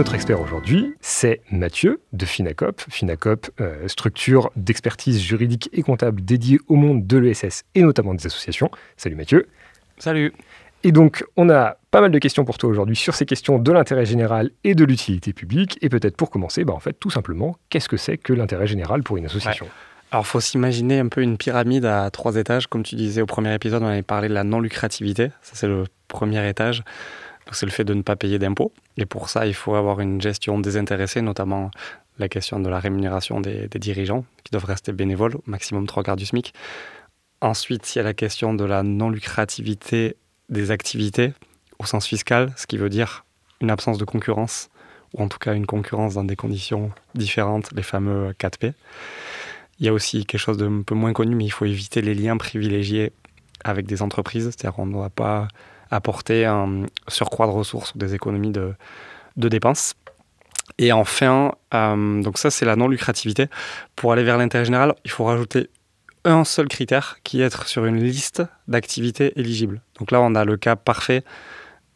Notre expert aujourd'hui, c'est Mathieu de Finacop. Finacop, euh, structure d'expertise juridique et comptable dédiée au monde de l'ESS et notamment des associations. Salut Mathieu. Salut. Et donc, on a pas mal de questions pour toi aujourd'hui sur ces questions de l'intérêt général et de l'utilité publique. Et peut-être pour commencer, bah en fait, tout simplement, qu'est-ce que c'est que l'intérêt général pour une association? Alors, il faut s'imaginer un peu une pyramide à trois étages. Comme tu disais au premier épisode, on avait parlé de la non-lucrativité. Ça, c'est le premier étage. C'est le fait de ne pas payer d'impôts. Et pour ça, il faut avoir une gestion désintéressée, notamment la question de la rémunération des, dirigeants, qui doivent rester bénévoles, au maximum trois quarts du SMIC. Ensuite, il y a la question de la non-lucrativité des activités au sens fiscal, ce qui veut dire une absence de concurrence, ou en tout cas une concurrence dans des conditions différentes, les fameux 4P. Il y a aussi quelque chose d'un peu moins connu, mais il faut éviter les liens privilégiés avec des entreprises, c'est-à-dire qu'on ne doit pas apporter un surcroît de ressources ou des économies de, dépenses. Et enfin, euh, donc ça c'est la non-lucrativité. Pour aller vers l'intérêt général, il faut rajouter un seul critère qui est être sur une liste d'activités éligibles. Donc là, on a le cas parfait,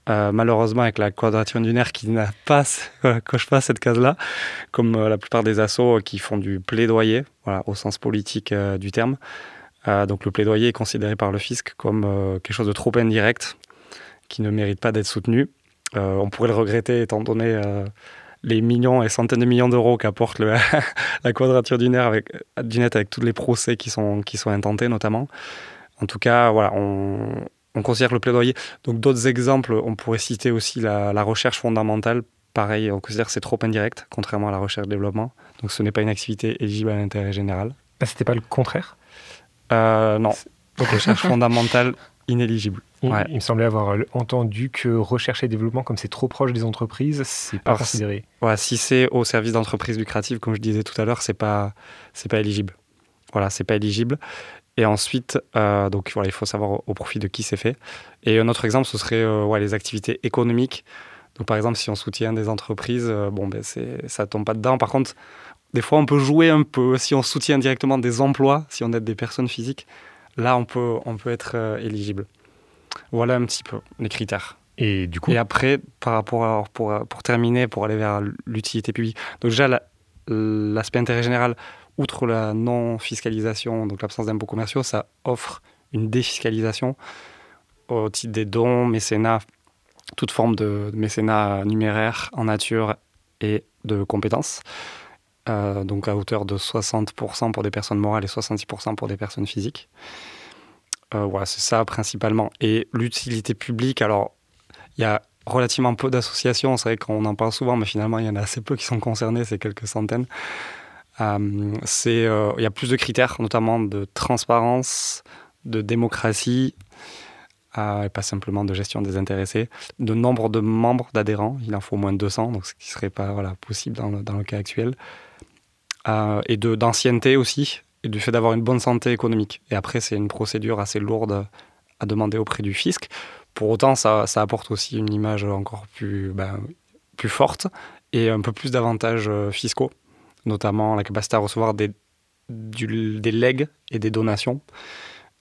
euh, malheureusement, avec la quadrature lunaire qui n'a pas, coche pas cette case-là, comme euh, la plupart des assos qui font du plaidoyer, au sens politique euh, du terme. donc le plaidoyer est considéré par le fisc comme quelque chose de trop indirect, qui ne mérite pas d'être soutenu. on pourrait le regretter étant donné les millions et centaines de millions d'euros qu'apporte la quadrature du, avec, du net avec tous les procès qui sont, qui sont intentés notamment. En tout cas, voilà, on, on considère le plaidoyer. Donc d'autres exemples, on pourrait citer aussi la, recherche fondamentale. Pareil, on considère que c'est trop indirect, contrairement à la recherche-développement. Donc ce n'est pas une activité éligible à l'intérêt général. Ah, C'était pas le contraire? Euh, Non. Donc recherche fondamentale inéligible. Il, me semblait avoir entendu que recherche et développement, comme c'est trop proche des entreprises, c'est pas considéré. Ouais, si c'est au service d'entreprise lucrative, comme je disais tout à l'heure, c'est pas c'est pas éligible. Voilà, c'est pas éligible. Et ensuite, euh, donc voilà, il faut savoir au profit de qui c'est fait. Et un autre exemple, ce serait euh, ouais, les activités économiques. Donc par exemple, si on soutient des entreprises, euh, bon ben c'est ça tombe pas dedans. Par contre, des fois, on peut jouer un peu. Si on soutient directement des emplois, si on aide des personnes physiques, là, on peut on peut être éligible. Voilà un petit peu les critères. Et du coup. Et après, par rapport à, pour, pour terminer, pour aller vers l'utilité publique. Donc déjà, l'aspect intérêt général, outre la non-fiscalisation, donc l'absence d'impôts commerciaux, ça offre une défiscalisation au titre des dons, mécénats, toute forme de, mécénat numéraire en nature et de compétences. Euh, donc à hauteur de 60% pour des personnes morales et 66% pour des personnes physiques. Euh, voilà, c'est ça principalement. Et l'utilité publique, alors, il y a relativement peu d'associations, c'est vrai qu'on en parle souvent, mais finalement, il y en a assez peu qui sont concernés, c'est quelques centaines. Euh, c'est, il y a plus de critères, notamment de transparence, de démocratie, et pas simplement de gestion des intéressés, de nombre de membres d'adhérents, il en faut au moins de 200, donc ce qui ne serait pas voilà, possible dans dans le cas actuel, et de, d'ancienneté aussi, et du fait d'avoir une bonne santé économique. Et après, c'est une procédure assez lourde à demander auprès du fisc. Pour autant, ça, ça apporte aussi une image encore plus, ben, plus forte et un peu plus d'avantages euh, fiscaux, notamment la capacité à recevoir des, des legs et des donations.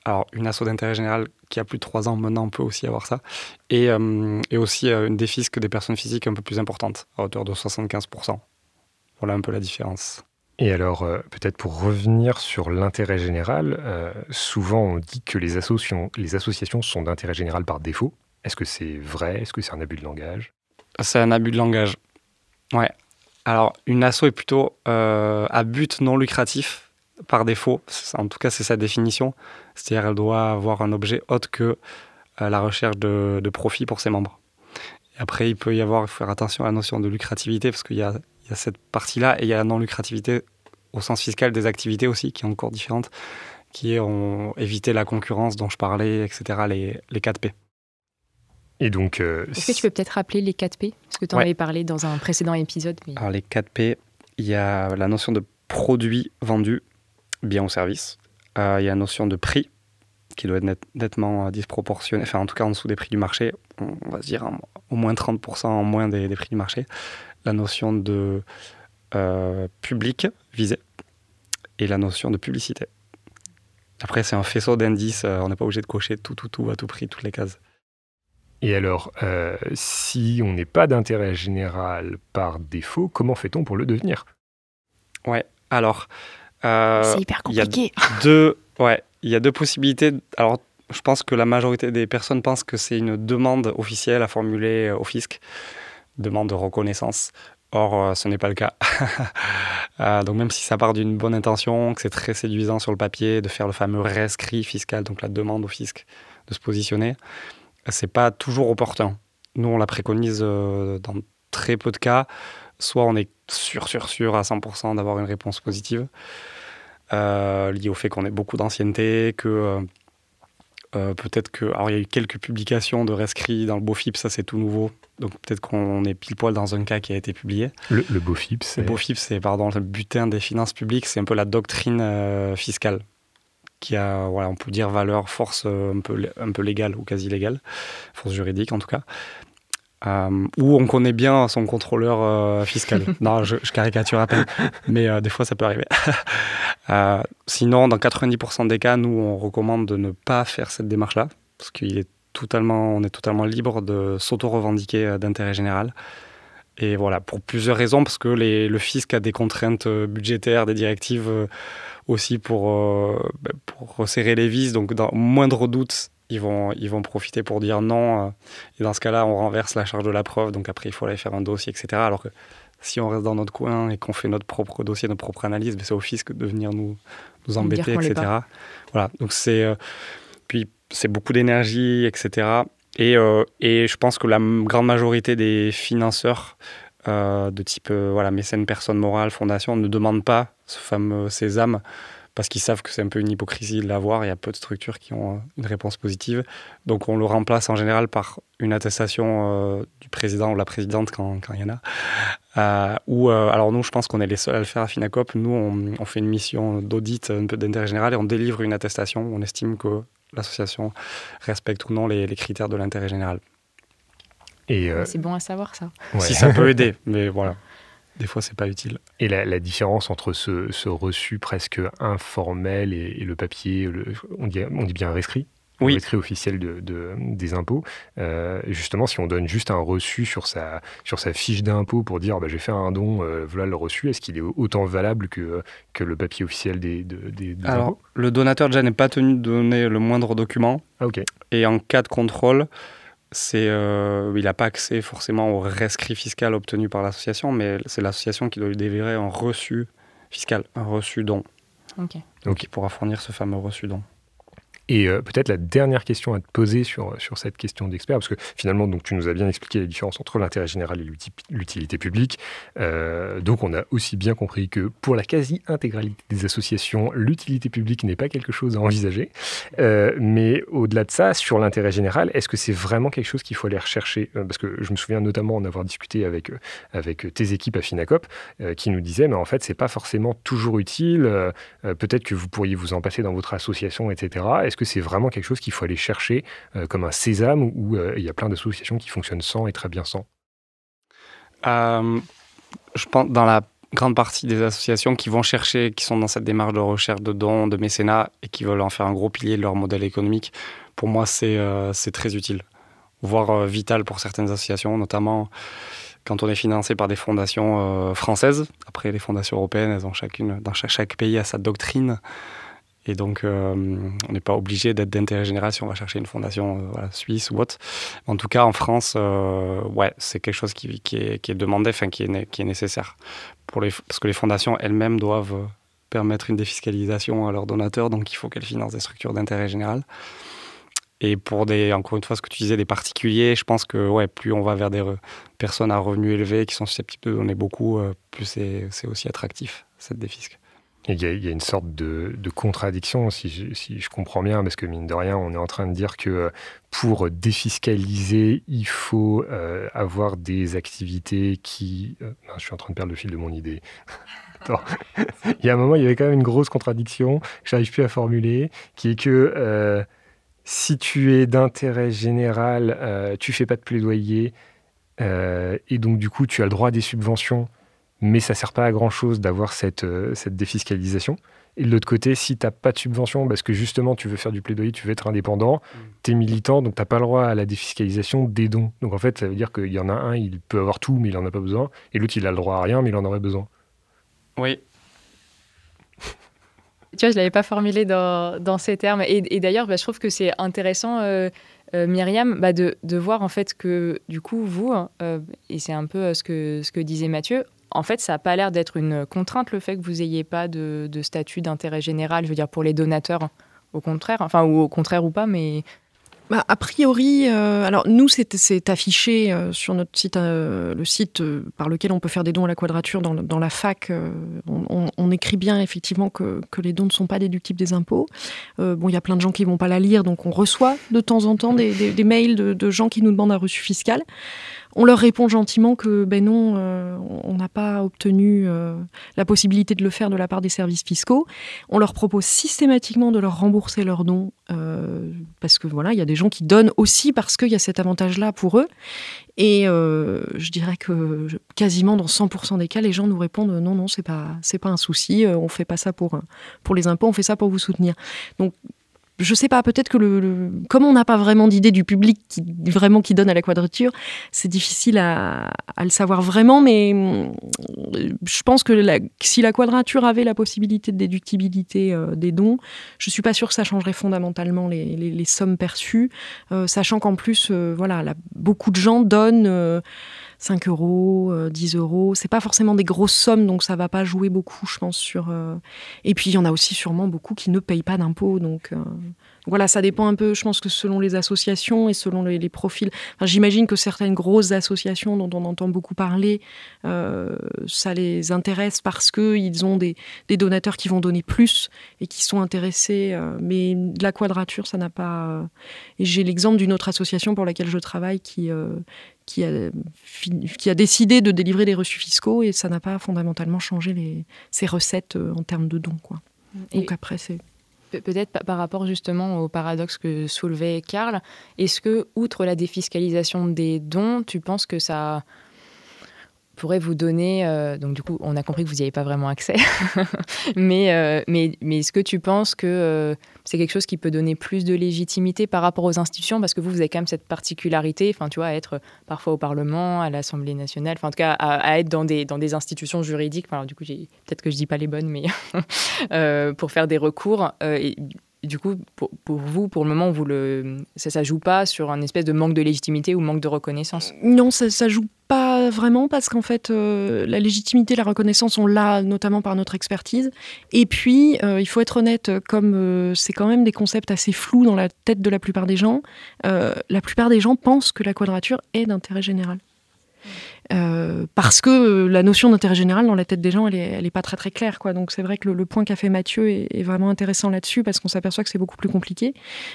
Alors, une asso d'intérêt général qui a plus de 3 ans maintenant peut aussi avoir ça. Et, euh, et aussi euh, une défisque des personnes physiques un peu plus importante, à hauteur de 75%. Voilà un peu la différence. Et alors, euh, peut-être pour revenir sur l'intérêt général, euh, souvent on dit que les associations, sont d'intérêt général par défaut. Est-ce que c'est vrai? Est-ce que c'est un abus de langage? C'est un abus de langage. Ouais. Alors, une asso est plutôt euh, à but non lucratif par défaut. En tout cas, c'est sa définition. C'est-à-dire, elle doit avoir un objet autre que la recherche de, profit pour ses membres. Après, il peut y avoir, faire attention à la notion de lucrativité parce qu'il y a il y a cette partie-là et il y a la non-lucrativité au sens fiscal des activités aussi, qui est encore différente, qui est on, éviter la concurrence dont je parlais, etc., les, les 4P. Et donc. Euh, Est-ce que tu peux peut-être rappeler les 4P Parce que tu en avais parlé dans un précédent épisode. Alors, les 4P, il y a la notion de produit vendu, bien ou service. Euh, il y a la notion de prix, qui doit être nettement disproportionné, enfin en tout cas en dessous des prix du marché, on, va se dire au moins 30% en moins des, des prix du marché la notion de euh, public visé et la notion de publicité. Après, c'est un faisceau d'indices, euh, on n'est pas obligé de cocher tout, tout, tout à tout prix, toutes les cases. Et alors, euh, si on n'est pas d'intérêt général par défaut, comment fait-on pour le devenir? Ouais, alors. Euh, c'est hyper compliqué. Il y, a deux, ouais, il y a deux possibilités. Alors, je pense que la majorité des personnes pensent que c'est une demande officielle à formuler au fisc, demande de reconnaissance. Or, ce n'est pas le cas. donc, même si ça part d'une bonne intention, que c'est très séduisant sur le papier de faire le fameux rescrit fiscal, donc la demande au fisc de se positionner, c'est pas toujours opportun. Nous, on la préconise euh, dans très peu de cas. Soit on est sûr, sûr, sûr à 100% d'avoir une réponse positive, euh, liée au fait qu'on ait beaucoup d'ancienneté, que euh, peut-être que. Alors, il y a eu quelques publications de rescrits dans le BOFIP, ça c'est tout nouveau. Donc peut-être qu'on est pile poil dans un cas qui a été publié. Le, le BOFIP, c'est. Le BOFIP, c'est pardon, le butin des finances publiques, c'est un peu la doctrine fiscale qui a, voilà, on peut dire valeur, force euh, un peu, un peu légale ou quasi légale, force juridique en tout cas. Euh, où on connaît bien son contrôleur euh, fiscal. non, je, caricature à peine, mais des fois ça peut arriver. sinon, dans 90% des cas, nous on recommande de ne pas faire cette démarche-là, parce qu'il est totalement, libre de s'auto-revendiquer d'intérêt général. Et voilà, pour plusieurs raisons, parce que le fisc a des contraintes budgétaires, des directives aussi pour, euh, bah, pour resserrer les vis. Donc, dans moindre doute, ils vont, ils vont profiter pour dire non. Euh, et dans ce cas-là, on renverse la charge de la preuve. Donc, après, il faut aller faire un dossier, etc. Alors que si on reste dans notre coin et qu'on fait notre propre dossier, notre propre analyse, ben, c'est au fisc de venir nous, nous embêter, etc. Voilà. Donc, c'est. Euh, puis, c'est beaucoup d'énergie, etc. Et, et, je pense que la grande majorité des financeurs de type voilà, mécène, personne morale, fondation ne demandent pas ce fameux sésame, parce qu'ils savent que c'est un peu une hypocrisie de l'avoir. Il y a peu de structures qui ont euh, une réponse positive. Donc on le remplace en général par une attestation euh, du président ou la présidente quand, il y en a. Euh, ou alors nous, je pense qu'on est les seuls à le faire à Finacop. Nous, on, fait une mission d'audit un peu d'intérêt général et on délivre une attestation. On estime que l'association respecte ou non les, critères de l'intérêt général. Et C'est bon à savoir ça. Si ça peut aider, mais voilà. Des fois, c'est pas utile. Et la, différence entre ce, reçu presque informel et, le papier, on, dit, on dit bien rescrit oui. rescrit officiel de, des impôts. Euh, justement, si on donne juste un reçu sur sa, sur sa fiche d'impôt pour dire bah, j'ai fait un don, euh, voilà le reçu, est-ce qu'il est autant valable que, que le papier officiel des, des, Alors, le donateur déjà n'est pas tenu de donner le moindre document. Ah, ok. Et en cas de contrôle, c'est, euh, il n'a pas accès forcément au rescrit fiscal obtenu par l'association, mais c'est l'association qui doit lui délivrer un reçu fiscal, un reçu don. Donc il pourra fournir ce fameux reçu don. Et euh, peut-être la dernière question à te poser sur, sur cette question d'expert, parce que finalement, donc, tu nous as bien expliqué la différence entre l'intérêt général et l'utilité publique. Euh, donc, on a aussi bien compris que pour la quasi-intégralité des associations, l'utilité publique n'est pas quelque chose à envisager. Euh, mais au-delà de ça, sur l'intérêt général, est-ce que c'est vraiment quelque chose qu'il faut aller rechercher? Parce que je me souviens notamment en avoir discuté avec, avec tes équipes à Finacop, qui nous disaient, mais en fait, c'est pas forcément toujours utile. Peut-être que vous pourriez vous en passer dans votre association, etc. Est-ce que c'est vraiment quelque chose qu'il faut aller chercher euh, comme un sésame où euh, il y a plein d'associations qui fonctionnent sans et très bien sans? Euh, Je pense dans la grande partie des associations qui vont chercher, qui sont dans cette démarche de recherche de dons, de mécénat et qui veulent en faire un gros pilier de leur modèle économique, pour moi c'est très utile, voire vital pour certaines associations, notamment quand on est financé par des fondations françaises. Après, les fondations européennes, elles ont chacune, dans chaque, chaque pays, a sa doctrine et donc, euh, on n'est pas obligé d'être d'intérêt général si on va chercher une fondation euh, suisse ou autre. En tout cas, en France, euh, ouais, c'est quelque chose qui, est, demandé, enfin, qui est, nécessaire. Pour les, parce que les fondations elles-mêmes doivent permettre une défiscalisation à leurs donateurs, donc il faut qu'elles financent des structures d'intérêt général. Et pour des, encore une fois, ce que tu disais, des particuliers, je pense que ouais, plus on va vers des personnes à revenus élevés qui sont susceptibles de donner beaucoup, plus c'est aussi attractif, cette défisque. Il y, a, une sorte de, contradiction, si je, comprends bien, parce que mine de rien, on est en train de dire que euh, pour défiscaliser, il faut euh, avoir des activités qui... Euh, je suis en train de perdre le fil de mon idée. il y a un moment, il y avait quand même une grosse contradiction, que j'arrive plus à formuler, qui est que si tu es d'intérêt général, tu fais pas de plaidoyer, et donc du coup, tu as le droit à des subventions mais ça sert pas à grand chose d'avoir cette, euh, cette défiscalisation. Et de l'autre côté, si tu n'as pas de subvention, parce que justement tu veux faire du plaidoyer, tu veux être indépendant, mm. tu es militant, donc tu n'as pas le droit à la défiscalisation des dons. Donc en fait, ça veut dire qu'il y en a un, il peut avoir tout, mais il n'en a pas besoin, et l'autre, il a le droit à rien, mais il en aurait besoin. Oui. tu vois, je ne l'avais pas formulé dans, ces termes. Et, d'ailleurs, bah, je trouve que c'est intéressant. Euh, euh, Myriam, bah, de, voir en fait que du coup, vous, euh, et c'est un peu ce que, ce que disait Mathieu, en fait, ça n'a pas l'air d'être une contrainte le fait que vous n'ayez pas de, statut d'intérêt général, je veux dire, pour les donateurs, au contraire, enfin, ou au contraire ou pas, mais bah, a priori, euh, alors nous, c'est affiché euh, sur notre site, euh, le site par lequel on peut faire des dons à la quadrature dans, la fac. On, écrit bien effectivement que, les dons ne sont pas déductibles des impôts. bon, il y a plein de gens qui vont pas la lire, donc on reçoit de temps en temps des, mails de, gens qui nous demandent un reçu fiscal. On leur répond gentiment que ben non, euh, on n'a pas obtenu euh, la possibilité de le faire de la part des services fiscaux. On leur propose systématiquement de leur rembourser leurs dons euh, parce que voilà, il y a des gens qui donnent aussi parce qu'il y a cet avantage-là pour eux. Et je dirais que quasiment dans 100% des cas, les gens nous répondent non, non, c'est pas, c'est pas un souci, on fait pas ça pour pour les impôts, on fait ça pour vous soutenir. Donc je sais pas, peut-être que le, comme on n'a pas vraiment d'idée du public qui vraiment qui donne à la quadrature, c'est difficile à, le savoir vraiment, mais mm, je pense que si la quadrature avait la possibilité de déductibilité euh, des dons, je suis pas sûre que ça changerait fondamentalement les, sommes perçues, euh, sachant qu'en plus, euh, voilà, beaucoup de gens donnent 5 euros, 10 euros. C'est pas forcément des grosses sommes, donc ça va pas jouer beaucoup, je pense. Sur, Et puis il y en a aussi sûrement beaucoup qui ne payent pas d'impôts, donc voilà, ça dépend un peu, je pense que selon les associations et selon les, profils. J'imagine que certaines grosses associations dont on entend beaucoup parler, euh, ça les intéresse parce qu'ils ont des, donateurs qui vont donner plus et qui sont intéressés. Euh, mais la quadrature, ça n'a pas. Euh, et j'ai l'exemple d'une autre association pour laquelle je travaille qui, qui, a, qui a décidé de délivrer des reçus fiscaux et ça n'a pas fondamentalement changé les, ses recettes en termes de dons. Quoi. Donc après, c'est peut-être par rapport justement au paradoxe que soulevait Karl, est-ce que, outre la défiscalisation des dons, tu penses que ça pourrait vous donner, euh, donc du coup on a compris que vous n'y avez pas vraiment accès, mais, euh, mais, mais est-ce que tu penses que euh, c'est quelque chose qui peut donner plus de légitimité par rapport aux institutions? Parce que vous, vous avez quand même cette particularité, enfin tu vois, à être parfois au Parlement, à l'Assemblée nationale, enfin en tout cas à, être dans des, dans des institutions juridiques, enfin, du coup peut-être que je dis pas les bonnes, mais pour faire des recours. Et, du coup, pour, vous, pour le moment, vous le, ça ne joue pas sur un espèce de manque de légitimité ou manque de reconnaissance? Non, ça ne joue pas vraiment parce qu'en fait, euh, la légitimité, la reconnaissance sont là notamment par notre expertise. Et puis, euh, il faut être honnête, comme euh, c'est quand même des concepts assez flous dans la tête de la plupart des gens, la plupart des gens pensent que la quadrature est d'intérêt général. Euh, parce que la notion d'intérêt général dans la tête des gens, elle est, pas très très claire. Quoi. Donc c'est vrai que le, point qu'a fait Mathieu est, vraiment intéressant là-dessus parce qu'on s'aperçoit que c'est beaucoup plus compliqué.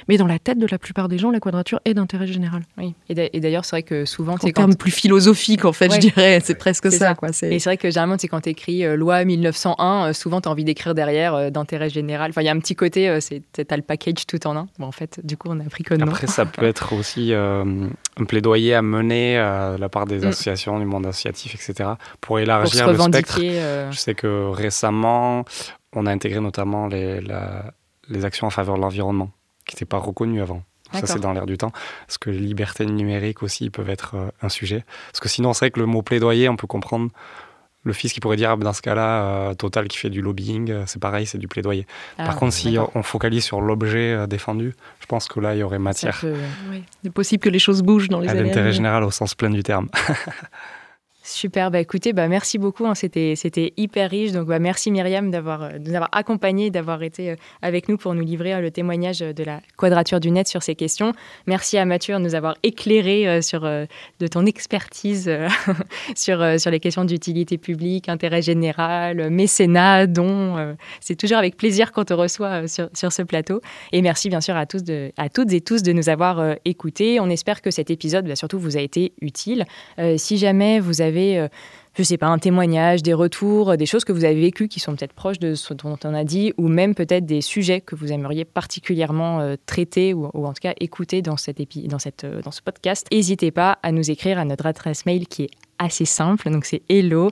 Mais dans la tête de la plupart des gens, la quadrature est d'intérêt général. Oui. Et d'ailleurs, c'est vrai que souvent, c'est quand... terme plus philosophique en fait, je dirais. C'est presque ça. Quoi. Et c'est vrai que généralement, c'est quand tu écris euh, loi 1901, euh, souvent tu as envie d'écrire derrière d'intérêt général. Enfin, il y a un petit côté, c'est as le package tout en un. Bon, en fait, du coup, on a appris que non. Après, ça peut être aussi un plaidoyer à mener à la part des mm. associations du monde associatif, etc., pour élargir le spectre. Euh. Je sais que récemment, on a intégré notamment les, les actions en faveur de l'environnement, qui n'étaient pas reconnues avant. Ça, c'est dans l'air du temps. Parce que les libertés numériques aussi peuvent être euh, un sujet. Parce que sinon, c'est vrai que le mot plaidoyer, on peut comprendre le fils qui pourrait dire, ah, ben, dans ce cas-là, euh, Total qui fait du lobbying, c'est pareil, c'est du plaidoyer. Ah, Par contre, si on focalise sur l'objet défendu, je pense que là, il y aurait matière. Oui. C'est possible que les choses bougent dans les années. L'intérêt général au sens plein du terme. Super, bah écoutez, bah merci beaucoup, hein. c'était, hyper riche. Donc bah merci Myriam euh, de nous avoir accompagnés, d'avoir été euh, avec nous pour nous livrer euh, le témoignage de la quadrature du net sur ces questions. Merci à Mathieu de nous avoir éclairé sur de ton expertise sur, sur les questions d'utilité publique, intérêt général, mécénat, dons. C'est toujours avec plaisir qu'on te reçoit sur, sur ce plateau. Et merci bien sûr à, tous à toutes et tous de nous avoir écoutés. On espère que cet épisode, bah, surtout, vous a été utile. si jamais vous avez euh, je sais pas, un témoignage, des retours, des choses que vous avez vécues qui sont peut-être proches de ce dont on a dit, ou même peut-être des sujets que vous aimeriez particulièrement euh, traiter ou, en tout cas écouter dans, cette cette, euh, dans ce podcast, n'hésitez pas à nous écrire à notre adresse mail qui est assez simple. Donc c'est hello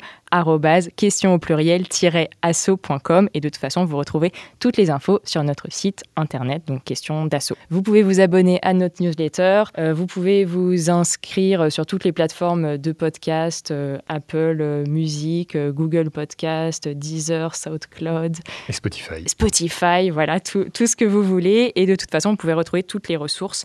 question au pluriel-asso.com et de toute façon, vous retrouvez toutes les infos sur notre site internet, donc question d'asso. Vous pouvez vous abonner à notre newsletter, euh, vous pouvez vous inscrire sur toutes les plateformes de podcast, euh, Apple euh, Music, Google Podcast, Deezer, SoundCloud. Et Spotify. Spotify, voilà, tout, tout, ce que vous voulez. Et de toute façon, vous pouvez retrouver toutes les ressources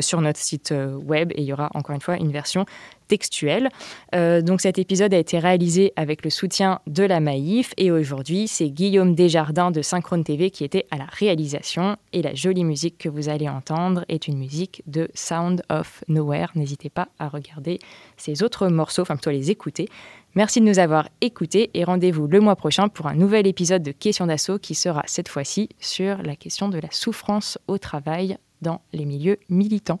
sur notre site web et il y aura encore une fois une version textuelle. Euh, donc cet épisode a été réalisé avec le soutien de la Maïf et aujourd'hui c'est Guillaume Desjardins de Synchrone TV qui était à la réalisation et la jolie musique que vous allez entendre est une musique de Sound of Nowhere. N'hésitez pas à regarder ces autres morceaux, enfin plutôt les écouter. Merci de nous avoir écoutés et rendez-vous le mois prochain pour un nouvel épisode de Questions d'assaut qui sera cette fois-ci sur la question de la souffrance au travail dans les milieux militants.